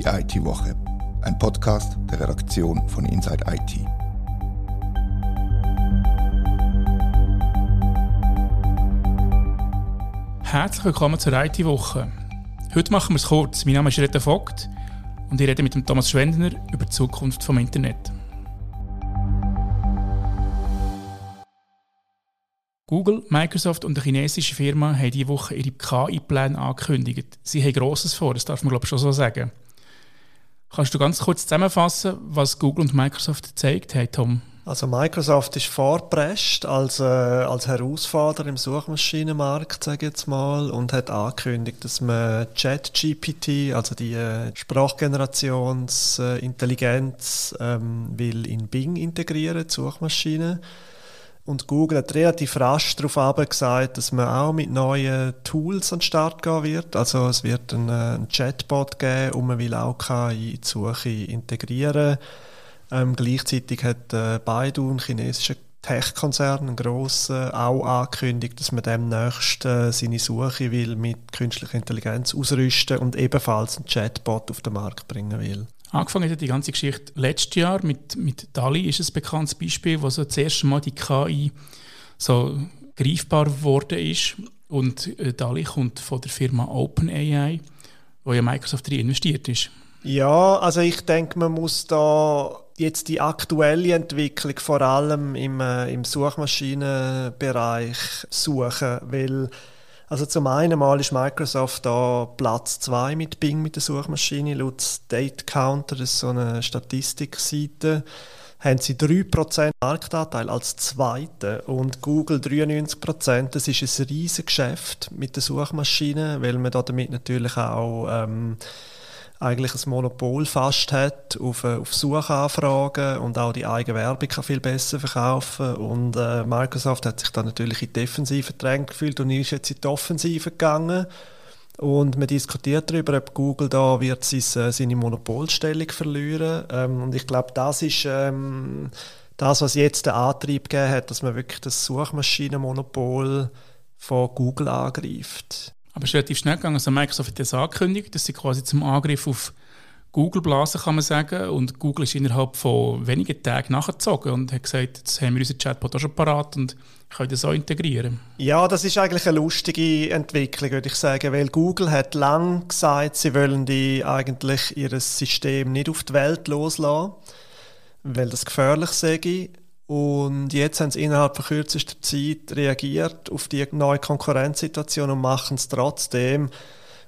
Die IT-Woche, ein Podcast der Redaktion von Inside IT. Herzlich willkommen zur IT-Woche. Heute machen wir es kurz. Mein Name ist Rita Vogt und ich rede mit dem Thomas Schwendner über die Zukunft vom Internet. Google, Microsoft und eine chinesische Firma haben diese Woche ihre KI-Pläne angekündigt. Sie haben Grosses vor, das darf man glaube ich schon so sagen. Kannst du ganz kurz zusammenfassen, was Google und Microsoft gezeigt haben, Tom? Also Microsoft ist vorprescht als, äh, als Herausforderer im Suchmaschinenmarkt, sage ich jetzt mal, und hat angekündigt, dass man ChatGPT, also die äh, Sprachgenerationsintelligenz, äh, ähm, will in Bing integrieren, die Suchmaschine. Und Google hat relativ rasch darauf gesagt, dass man auch mit neuen Tools an den Start gehen wird. Also es wird einen, äh, Chatbot geben und man will auch KI in die Suche integrieren. Ähm, gleichzeitig hat äh, Baidu, ein chinesischer Tech-Konzern, ein grosser, auch angekündigt, dass man demnächst äh, seine Suche will mit künstlicher Intelligenz ausrüsten und ebenfalls einen Chatbot auf den Markt bringen will. Angefangen hat die ganze Geschichte letztes Jahr mit, mit DALI, ist ein bekanntes Beispiel, wo so das erste Mal die KI so greifbar geworden ist. Und äh, DALI kommt von der Firma OpenAI, wo ja Microsoft drin investiert ist. Ja, also ich denke, man muss da jetzt die aktuelle Entwicklung vor allem im, äh, im Suchmaschinenbereich suchen, weil also zum einen mal ist Microsoft da Platz 2 mit Bing, mit der Suchmaschine, laut State Counter, das ist so eine Statistikseite, haben sie 3% Marktanteil als Zweite und Google 93%. Das ist ein riesiges Geschäft mit der Suchmaschine, weil man da damit natürlich auch ähm, eigentlich ein Monopol fast hat auf, äh, auf Suchanfragen und auch die eigene Werbung kann viel besser verkaufen. Und äh, Microsoft hat sich dann natürlich in die Defensive gedrängt gefühlt und ist jetzt in die Offensive gegangen. Und man diskutiert darüber, ob Google da wird sein, äh, seine Monopolstellung verlieren. Ähm, und ich glaube, das ist ähm, das, was jetzt den Antrieb gegeben hat, dass man wirklich das Suchmaschinenmonopol von Google angreift. Aber es ist relativ schnell gegangen. Also Microsoft hat das angekündigt, dass sie quasi zum Angriff auf Google blasen, kann man sagen. Und Google ist innerhalb von wenigen Tagen nachgezogen und hat gesagt, jetzt haben wir unseren Chatbot auch schon parat und können das auch integrieren. Ja, das ist eigentlich eine lustige Entwicklung, würde ich sagen, weil Google hat lang gesagt, sie wollen die eigentlich ihr System nicht auf die Welt loslassen, weil das gefährlich sei. Und jetzt haben sie innerhalb von kürzester Zeit reagiert auf die neue Konkurrenzsituation und machen es trotzdem.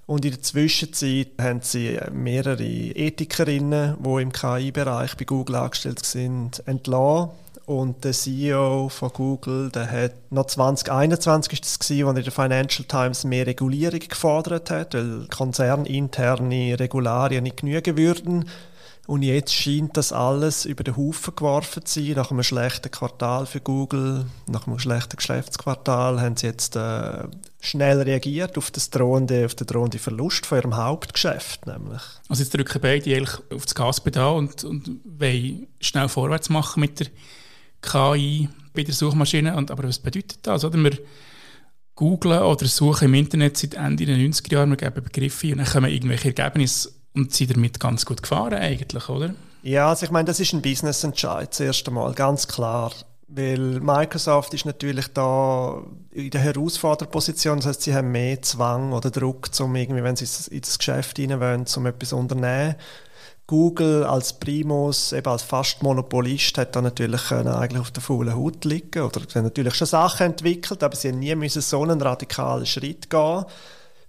Und in der Zwischenzeit haben sie mehrere Ethikerinnen, die im KI-Bereich bei Google angestellt sind, entlassen. Und der CEO von Google, der hat noch 2021 ist das gewesen, als in der Financial Times mehr Regulierung gefordert hat, weil konzerninterne Regularien nicht genügen würden. Und jetzt scheint das alles über den Haufen geworfen zu sein. Nach einem schlechten Quartal für Google, nach einem schlechten Geschäftsquartal, haben sie jetzt äh, schnell reagiert auf, das drohende, auf den drohenden Verlust von ihrem Hauptgeschäft. Nämlich. Also jetzt drücken beide eigentlich auf das Gaspedal und, und wollen schnell vorwärts machen mit der KI bei der Suchmaschine. Und, aber was bedeutet das? Oder? Wir googlen oder suchen im Internet seit Ende der 90er Jahre, wir geben Begriffe und dann kommen irgendwelche Ergebnisse und sind damit ganz gut gefahren eigentlich, oder? Ja, also ich meine, das ist ein Business-Entscheid zuerst einmal, ganz klar. Weil Microsoft ist natürlich da in der Herausforderposition, das heißt, sie haben mehr Zwang oder Druck, um irgendwie, wenn sie in das Geschäft hinein wollen, um etwas unternehmen. Google als Primus, eben als fast Monopolist, hat da natürlich eigentlich auf der faulen Haut liegen oder sie haben natürlich schon Sachen entwickelt, aber sie haben nie müssen so einen radikalen Schritt gehen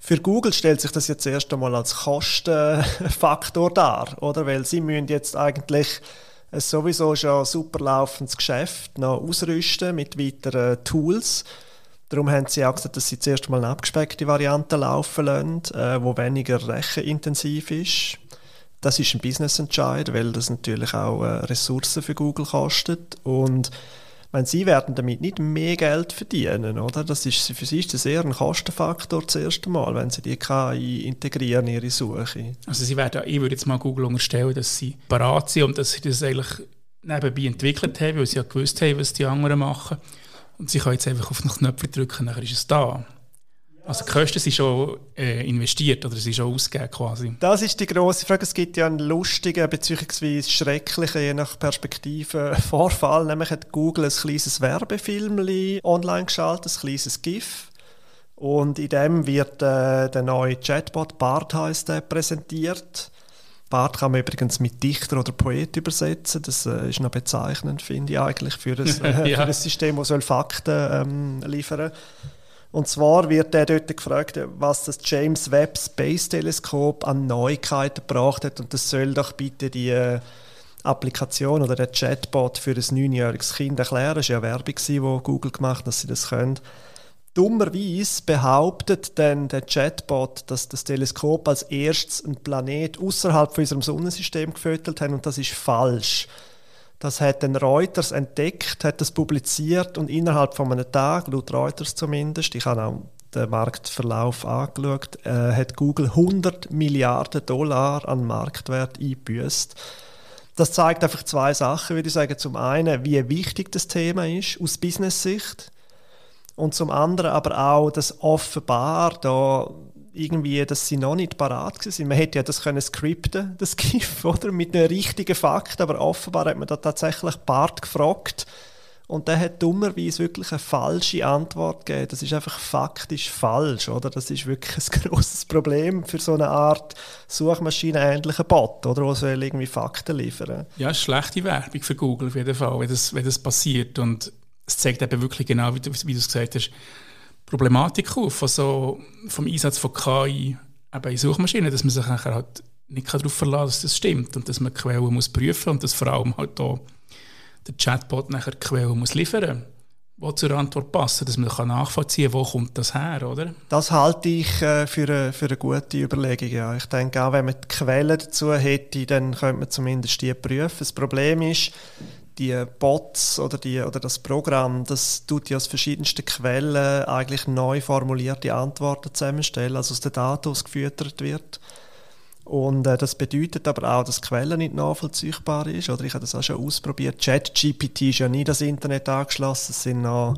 für Google stellt sich das jetzt erst einmal als Kostenfaktor dar, oder? Weil sie müssen jetzt eigentlich ein sowieso schon super laufendes Geschäft noch ausrüsten mit weiteren Tools. Darum haben sie auch gesagt, dass sie zuerst mal eine abgespeckte Variante laufen lassen, äh, wo weniger rechenintensiv ist. Das ist ein Business-Entscheid, weil das natürlich auch äh, Ressourcen für Google kostet und meine, sie werden damit nicht mehr Geld verdienen, oder? Das ist, für sie ist das eher ein Kostenfaktor das erste Mal, wenn sie die KI integrieren in ihre Suche. Also sie werden, ich würde jetzt mal Google unterstellen, dass sie parat sind und dass sie das eigentlich nebenbei entwickelt haben, weil sie ja gewusst haben, was die anderen machen. Und sie können jetzt einfach auf den Knöpfe drücken, dann ist es da. Also die Kosten sind schon äh, investiert oder sind schon ausgegeben quasi? Das ist die grosse Frage. Es gibt ja einen lustigen bzw. schrecklichen, je nach Perspektive, Vorfall. Nämlich hat Google ein kleines Werbefilm online geschaltet, ein kleines GIF. Und in dem wird äh, der neue Chatbot, Bart heißt der, präsentiert. Bart kann man übrigens mit Dichter oder Poet übersetzen. Das äh, ist noch bezeichnend, finde ich eigentlich, für ein, äh, ja. für ein System, das soll Fakten ähm, liefern Und zwar wird er dort gefragt, was das James Webb Space Teleskop an Neuigkeiten gebracht hat. Und das soll doch bitte die äh, Applikation oder der Chatbot für ein neunjähriges Kind erklären. Das war ja Werbung, die Google gemacht hat, dass sie das können. Dummerweise behauptet dann der Chatbot, dass das Teleskop als erstes einen Planet außerhalb von unserem Sonnensystem gefüttert hat und das ist falsch. Das hat dann Reuters entdeckt, hat das publiziert und innerhalb von einem Tag, laut Reuters zumindest, ich habe auch den Marktverlauf angeschaut, äh, hat Google 100 Milliarden Dollar an Marktwert eingebüßt. Das zeigt einfach zwei Sachen, würde ich sagen. Zum einen, wie wichtig das Thema ist aus Business-Sicht und zum anderen aber auch, dass offenbar da irgendwie, dass sie noch nicht parat sind. Man hätte ja das können skripten, das GIF, oder? Mit einem richtigen Fakt, aber offenbar hat man da tatsächlich Bart gefragt und der hat dummerweise wirklich eine falsche Antwort gegeben. Das ist einfach faktisch falsch, oder? Das ist wirklich ein großes Problem für so eine Art Suchmaschine-ähnlichen Bot, oder? Der soll irgendwie Fakten liefern. Ja, schlechte Werbung für Google auf jeden Fall, wenn das, wenn das passiert und es zeigt eben wirklich genau, wie du, wie du es gesagt hast, Problematik auf, also vom Einsatz von KI eben in Suchmaschinen, dass man sich nachher halt nicht darauf verlassen kann, dass das stimmt und dass man Quellen muss prüfen und dass vor allem halt da der Chatbot nachher Quellen muss liefern die zur Antwort passen, dass man kann nachvollziehen kann, wo kommt das her, oder? Das halte ich äh, für, eine, für eine gute Überlegung, ja. Ich denke auch, wenn man die Quellen dazu hätte, dann könnte man zumindest die prüfen. Das Problem ist, die Bots oder, die, oder das Programm, das tut ja aus verschiedensten Quellen eigentlich neu formulierte Antworten zusammenstellen, also aus den Daten, die gefüttert wird. Und äh, das bedeutet aber auch, dass die Quelle nicht nachvollziehbar ist. Oder ich habe das auch schon ausprobiert. ChatGPT ist ja nie das Internet angeschlossen. Es sind noch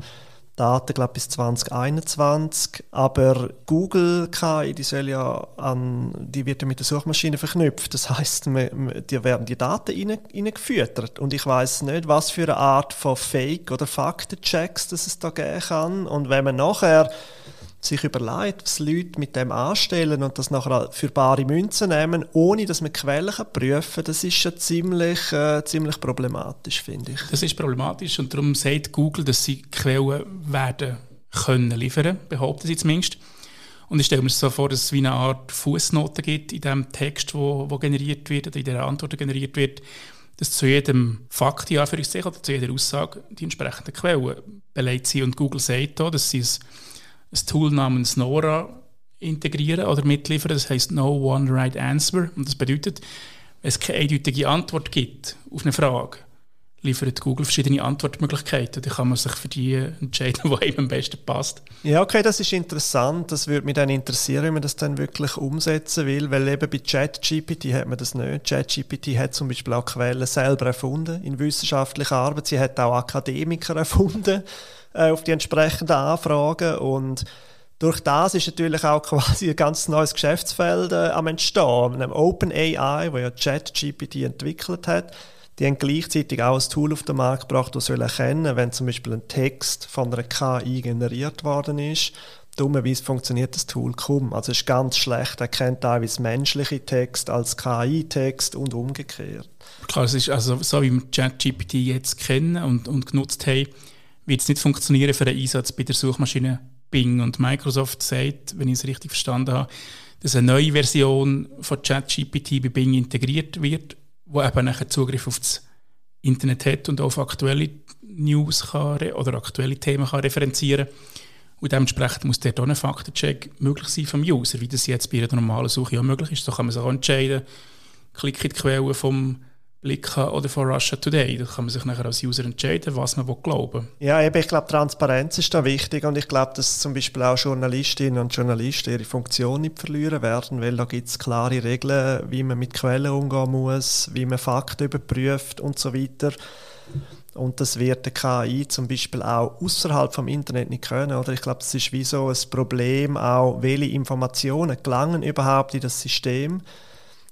Daten, glaube bis 2021. Aber Google KI, die soll ja an, die wird ja mit der Suchmaschine verknüpft. Das heißt, die werden die Daten reingefüttert. Und ich weiß nicht, was für eine Art von Fake- oder Faktenchecks das es da geben kann. Und wenn man nachher sich überlegt, was Leute mit dem anstellen und das nachher für bare Münzen nehmen, ohne dass man Quellen prüfen kann, das ist schon ziemlich, äh, ziemlich problematisch, finde ich. Das ist problematisch und darum sagt Google, dass sie Quellen werden können liefern, behaupten sie zumindest. Und ich stelle mir so vor, dass es wie eine Art Fußnote gibt in dem Text, wo, wo generiert wird oder in der Antwort generiert wird, dass zu jedem Fakt, ja, für oder zu jeder Aussage die entsprechenden Quellen belegt sind. Und Google sagt da, dass sie es ein Tool namens Nora integrieren oder mitliefern. Das heißt No One Right Answer. Und das bedeutet, wenn es keine eindeutige Antwort gibt auf eine Frage, liefert Google verschiedene Antwortmöglichkeiten. Da kann man sich für die entscheiden, die einem am besten passt. Ja, okay, das ist interessant. Das würde mich dann interessieren, wie man das dann wirklich umsetzen will, weil eben bei ChatGPT hat man das nicht. ChatGPT hat zum Beispiel auch Quellen selber erfunden in wissenschaftlicher Arbeit. Sie hat auch Akademiker erfunden äh, auf die entsprechenden Anfragen und durch das ist natürlich auch quasi ein ganz neues Geschäftsfeld äh, am Entstehen. OpenAI, wo ja ChatGPT entwickelt hat, die haben gleichzeitig auch ein Tool auf den Markt gebracht, das soll erkennen, wenn zum Beispiel ein Text von einer KI generiert worden ist. Dummerweise funktioniert das Tool kaum. Also ist ganz schlecht. Er kennt teilweise menschliche Text als KI-Text und umgekehrt. Klar, es ist also so, wie wir ChatGPT jetzt kennen und, und genutzt haben, wird es nicht funktionieren für den Einsatz bei der Suchmaschine Bing. Und Microsoft sagt, wenn ich es richtig verstanden habe, dass eine neue Version von ChatGPT bei Bing integriert wird, wo eben nachher Zugriff auf das Internet hat und auf aktuelle News kann, oder aktuelle Themen kann referenzieren und dementsprechend muss der dann ein Faktencheck möglich sein vom User, wie das jetzt bei einer normalen Suche auch möglich ist. So kann man sich auch entscheiden, klicke die Quelle vom Blick oder von Russia Today. Da kann man sich nachher als User entscheiden, was man glauben will. Ja, eben, ich glaube, Transparenz ist da wichtig und ich glaube, dass zum Beispiel auch Journalistinnen und Journalisten ihre Funktion nicht verlieren werden, weil da gibt es klare Regeln, wie man mit Quellen umgehen muss, wie man Fakten überprüft und so weiter. Und das wird der KI zum Beispiel auch außerhalb vom Internet nicht können. Oder ich glaube, das ist wie so ein Problem auch, welche Informationen gelangen überhaupt in das System.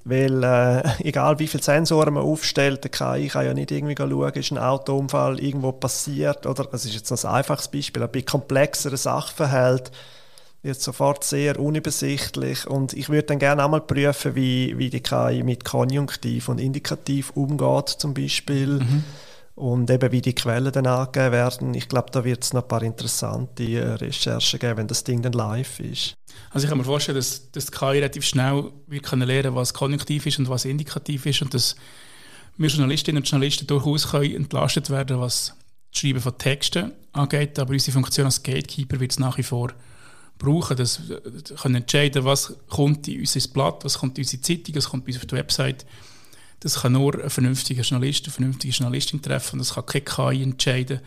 Weil äh, egal wie viele Sensoren man aufstellt, der KI kann ja nicht irgendwie schauen, ist ein Autounfall irgendwo passiert. Oder, das ist jetzt ein einfaches Beispiel, aber bei komplexeren Sachverhalten wird sofort sehr unübersichtlich. Und ich würde dann gerne einmal prüfen, wie, wie die KI mit Konjunktiv und Indikativ umgeht, zum Beispiel. Mhm und eben wie die Quellen dann angegeben werden. Ich glaube, da wird es noch ein paar interessante äh, Recherchen geben, wenn das Ding dann live ist. Also ich kann mir vorstellen, dass, dass die KI relativ schnell wird können lernen was konjunktiv ist und was indikativ ist und dass wir Journalistinnen und Journalisten durchaus können entlastet werden was das Schreiben von Texten angeht, aber unsere Funktion als Gatekeeper wird es nach wie vor brauchen, dass wir können entscheiden, was kommt in unser Blatt, was kommt in unsere Zeitung, was kommt bei uns auf die Website das kann nur ein vernünftiger Journalist, eine vernünftige Journalistin treffen. Das kann keine KI entscheiden,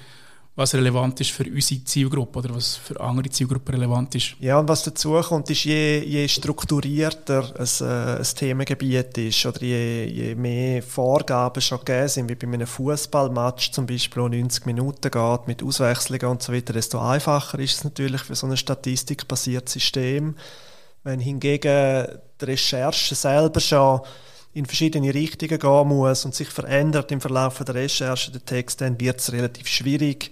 was relevant ist für unsere Zielgruppe oder was für andere Zielgruppen relevant ist. Ja, und was dazu kommt, ist, je, je strukturierter ein, äh, ein Themengebiet ist oder je, je mehr Vorgaben schon gegeben sind, wie bei einem Fußballmatch zum Beispiel, wo 90 Minuten geht, mit Auswechslungen und so weiter, desto einfacher ist es natürlich für so ein statistikbasiertes System. Wenn hingegen die Recherche selber schon in verschiedene Richtungen gehen muss und sich verändert im Verlauf der Recherche der Text, dann wird es relativ schwierig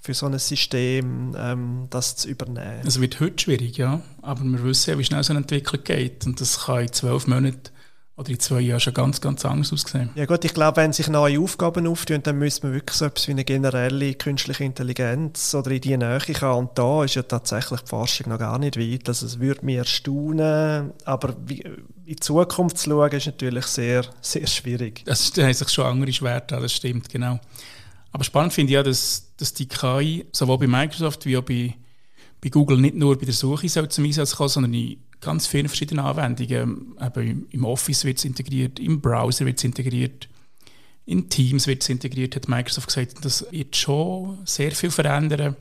für so ein System, ähm, das zu übernehmen. Es wird heute schwierig, ja, aber wir wissen ja, wie schnell so eine Entwicklung geht und das kann in zwölf Monaten oder in zwei Jahren schon ganz, ganz anders aussehen. Ja gut, ich glaube, wenn sich neue Aufgaben auftun, dann müssen wir wirklich so etwas wie eine generelle künstliche Intelligenz oder in die Nähe kommen. Und da ist ja tatsächlich die Forschung noch gar nicht weit. Also es würde mich erstaunen, aber wie, in die Zukunft zu schauen, ist natürlich sehr, sehr schwierig. Das da haben sich schon andere Schwerter, das stimmt, genau. Aber spannend finde ich ja, dass, dass die KI sowohl bei Microsoft wie auch bei, bei Google nicht nur bei der Suche soll zum Einsatz kommen, sondern in ganz viele verschiedene Anwendungen. Eben Im Office wird es integriert, im Browser wird es integriert, in Teams wird es integriert, hat Microsoft gesagt. Das wird schon sehr viel verändern,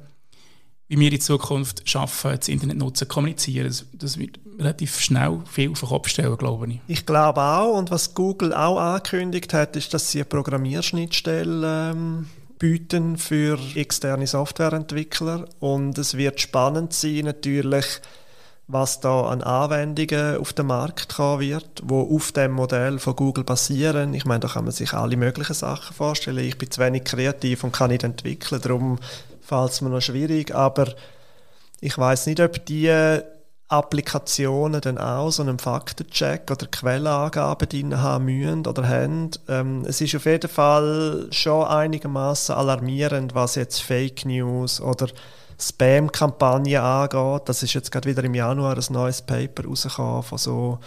wie wir in Zukunft schaffen, das Internet nutzen, kommunizieren. Das, das, wird relativ schnell viel auf den Kopf stellen, glaube ich. Ich glaube auch. Und was Google auch angekündigt hat, ist, dass sie eine Programmierschnittstelle ähm, bieten für externe Softwareentwickler. Und es wird spannend sein, natürlich, was da an Anwendungen auf den Markt kommen wird, wo auf dem Modell von Google basieren. Ich meine, da kann man sich alle möglichen Sachen vorstellen. Ich bin zu wenig kreativ und kann nicht entwickeln, darum fällt es mir noch schwierig. Aber ich weiß nicht, ob die Applikationen dann auch so einen Faktencheck oder Quellenangaben drin haben müssen oder haben. Ähm, es ist auf jeden Fall schon einigermaßen alarmierend, was jetzt Fake News oder Spam-Kampagne angeht. Das ist jetzt gerade wieder im Januar ein neues Paper rausgekommen von so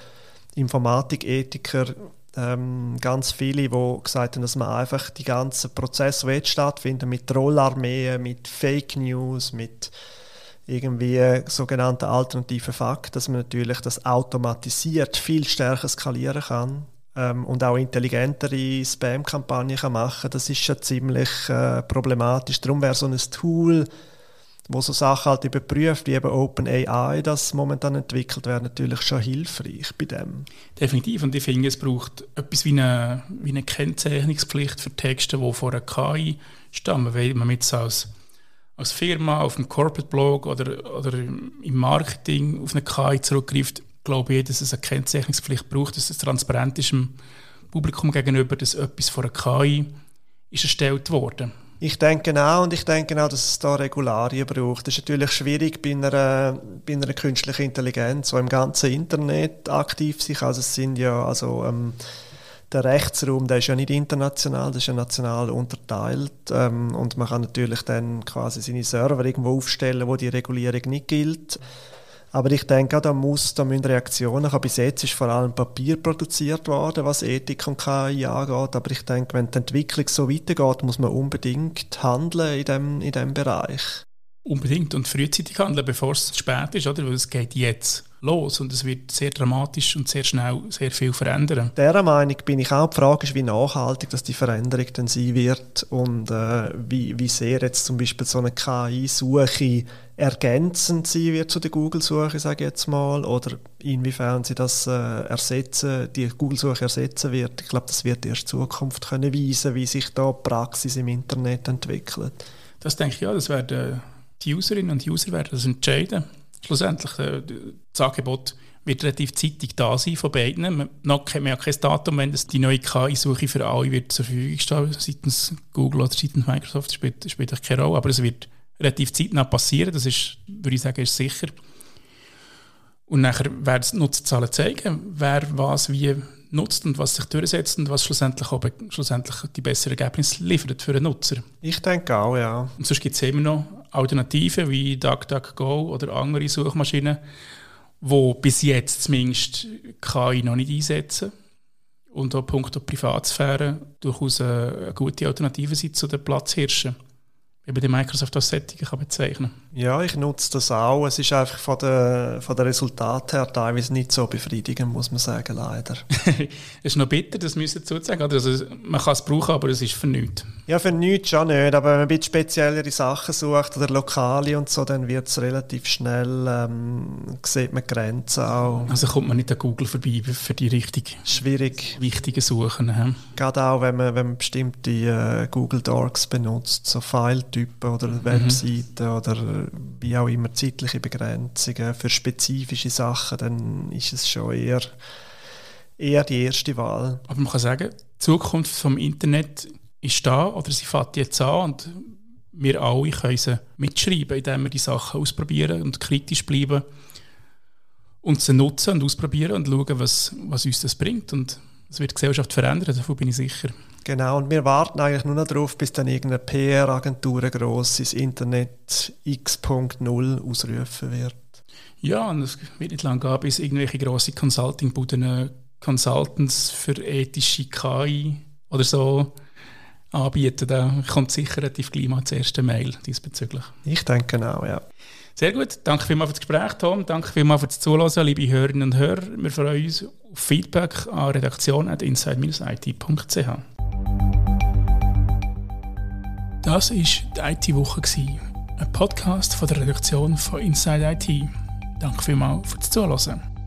Informatikethikern, ähm, ganz viele, die gesagt haben, dass man einfach die ganzen Prozesse, die jetzt stattfinden, mit Trollarmeen, mit Fake News, mit irgendwie sogenannten alternativen Fakten, dass man natürlich das automatisiert viel stärker skalieren kann ähm, und auch intelligentere Spam-Kampagnen machen kann. Das ist schon ziemlich äh, problematisch. Darum wäre so ein Tool, wo so Sachen halt überprüft, wie eben OpenAI das momentan entwickelt wäre natürlich schon hilfreich bei dem. Definitiv. Und ich finde, es braucht etwas wie eine, wie eine Kennzeichnungspflicht für Texte, die von einer KI stammen. Weil man jetzt als, als Firma auf einem Corporate-Blog oder, oder im Marketing auf eine KI zurückgreift, glaube ich, dass es eine Kennzeichnungspflicht braucht, dass es transparent ist dem Publikum gegenüber, dass etwas von einer KI ist erstellt worden ist. Ich denke auch und ich denke auch, dass es da Regularien braucht. Das ist natürlich schwierig bei einer, bei einer künstlichen Intelligenz, die im ganzen Internet aktiv sich. Also es sind ja also ähm, der Rechtsraum, der ist ja nicht international, das ist ja national unterteilt ähm, und man kann natürlich dann quasi seine Server irgendwo aufstellen, wo die Regulierung nicht gilt. Aber ich denke, da, muss, da müssen Reaktionen kommen. Bis jetzt ist vor allem Papier produziert worden, was Ethik und KI angeht. Aber ich denke, wenn die Entwicklung so weitergeht, muss man unbedingt handeln in dem, in dem Bereich. Unbedingt und frühzeitig handeln, bevor es zu spät ist, oder? Weil es geht jetzt los und es wird sehr dramatisch und sehr schnell sehr viel verändern. Dieser Meinung bin ich auch. Die Frage ist, wie nachhaltig dass die Veränderung dann sein wird und äh, wie, wie sehr jetzt zum Beispiel so eine KI-Suche ergänzend sein wird zu der Google-Suche, sage ich jetzt mal, oder inwiefern sie das äh, ersetzen, die Google-Suche ersetzen wird. Ich glaube, das wird erst die Zukunft können weisen, wie sich da die Praxis im Internet entwickelt. Das denke ich ja, das werden die Userinnen und User werden das entscheiden schlussendlich äh, das Angebot wird relativ zeitig da sein von beiden. Noch kennt man ja kein Datum, wenn das die neue KI-Suche für alle wird zur Verfügung stehen, seitens Google oder seitens Microsoft, spielt, spielt keine Rolle, aber es wird relativ zeitnah passieren, das ist, würde ich sagen, ist sicher. Und nachher werden die Nutzerzahlen zeigen, wer was wie nutzt und was sich durchsetzt und was schlussendlich, auch, schlussendlich die besseren Ergebnisse liefert für den Nutzer. Ich denke auch, ja. Und sonst gibt es immer noch Alternativen wie DuckDuckGo oder andere Suchmaschinen, die bis jetzt zumindest KI noch nicht einsetzen und auch punkto Privatsphäre durchaus eine gute Alternative sind zu den Platzhirschen über die Microsoft als Setting kann bezeichnen Ja, ich nutze das auch. Es ist einfach von den von der Resultaten her teilweise nicht so befriedigend, muss man sagen, leider. es ist noch bitter, das müssen dazu sagen. Also, man kann es brauchen, aber es ist für nichts. Ja, für nichts schon nicht. Aber wenn man ein bisschen speziellere Sachen sucht oder lokale und so, dann wird es relativ schnell, ähm, sieht man Grenzen auch. Also kommt man nicht an Google vorbei für die richtig Schwierig. wichtigen Suchen. He? Gerade auch, wenn man, wenn man bestimmte äh, Google Docs benutzt, so file Typen oder mhm. Webseiten oder wie auch immer zeitliche Begrenzungen für spezifische Sachen, dann ist es schon eher, eher die erste Wahl. Aber man kann sagen, die Zukunft vom Internet ist da oder sie fängt jetzt an und wir alle können sie mitschreiben, indem wir die Sachen ausprobieren und kritisch bleiben und sie nutzen und ausprobieren und schauen, was, was uns das bringt. Und es wird die Gesellschaft verändern, davon bin ich sicher. Genau, und wir warten eigentlich nur noch darauf, bis dann irgendeine PR-Agentur ein grosses Internet X.0 ausrufen wird. Ja, und es wird nicht lange gehen, bis irgendwelche grosse Consulting-Buden Consultants für ethische KI oder so anbieten. Da kommt sicher relativ gleich mal das erste Mail diesbezüglich. Ich denke auch, ja. Sehr gut. Danke vielmals für das Gespräch, Tom. Danke vielmals für das Zuhören, liebe Hörerinnen und Hörer. Wir freuen uns Feedback an redaktion.inside-it.ch. Das war die IT-Woche, ein Podcast von der Redaktion von Inside IT. Danke vielmals für das Zuhören.